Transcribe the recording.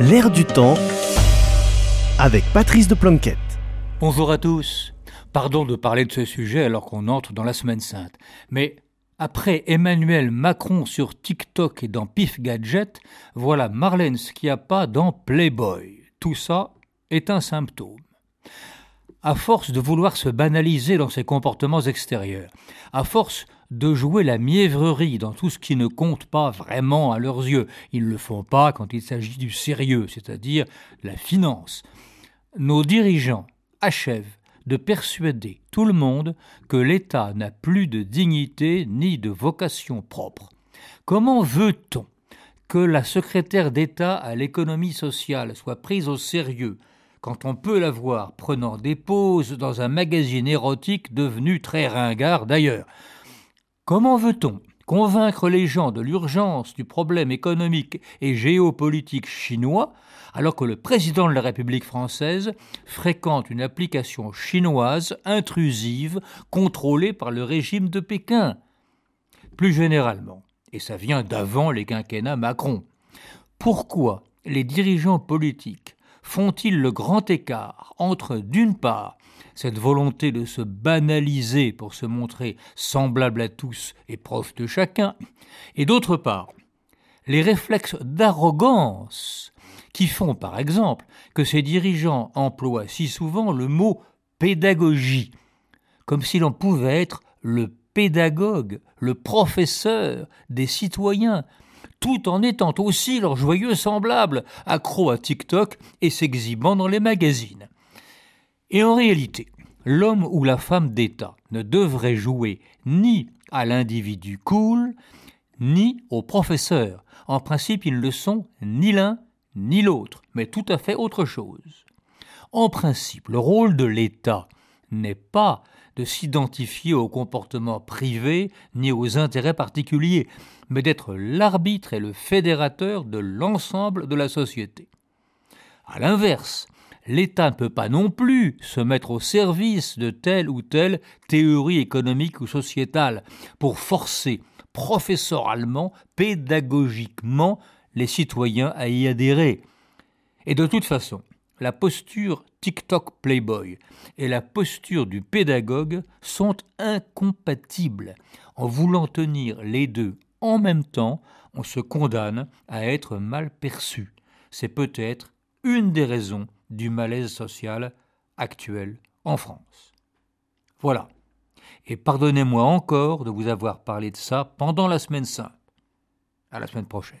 L'air du temps avec Patrice de Planquette. Bonjour à tous. Pardon de parler de ce sujet alors qu'on entre dans la semaine sainte. Mais après Emmanuel Macron sur TikTok et dans Pif Gadget, voilà Marlène pas dans Playboy. Tout ça est un symptôme. À force de vouloir se banaliser dans ses comportements extérieurs, à force de jouer la mièvrerie dans tout ce qui ne compte pas vraiment à leurs yeux. Ils ne le font pas quand il s'agit du sérieux, c'est-à-dire la finance. Nos dirigeants achèvent de persuader tout le monde que l'État n'a plus de dignité ni de vocation propre. Comment veut-on que la secrétaire d'État à l'économie sociale soit prise au sérieux quand on peut la voir prenant des pauses dans un magazine érotique devenu très ringard d'ailleurs? Comment veut-on convaincre les gens de l'urgence du problème économique et géopolitique chinois alors que le président de la République française fréquente une application chinoise intrusive contrôlée par le régime de Pékin? Plus généralement, et ça vient d'avant les quinquennats Macron, pourquoi les dirigeants politiques font-ils le grand écart entre, d'une part, cette volonté de se banaliser pour se montrer semblable à tous et prof de chacun, et d'autre part, les réflexes d'arrogance qui font par exemple que ces dirigeants emploient si souvent le mot pédagogie, comme si l'on pouvait être le pédagogue, le professeur des citoyens, tout en étant aussi leur joyeux semblable, accro à TikTok et s'exhibant dans les magazines. Et en réalité, l'homme ou la femme d'État ne devrait jouer ni à l'individu cool, ni au professeur. En principe, ils ne le sont ni l'un ni l'autre, mais tout à fait autre chose. En principe, le rôle de l'État n'est pas de s'identifier au comportement privé ni aux intérêts particuliers, mais d'être l'arbitre et le fédérateur de l'ensemble de la société. À l'inverse, l'État ne peut pas non plus se mettre au service de telle ou telle théorie économique ou sociétale pour forcer professoralement, pédagogiquement, les citoyens à y adhérer. Et de toute façon, la posture TikTok Playboy et la posture du pédagogue sont incompatibles. En voulant tenir les deux en même temps, on se condamne à être mal perçu. C'est peut-être une des raisons du malaise social actuel en France. Voilà. Et pardonnez-moi encore de vous avoir parlé de ça pendant la semaine sainte. À la semaine prochaine.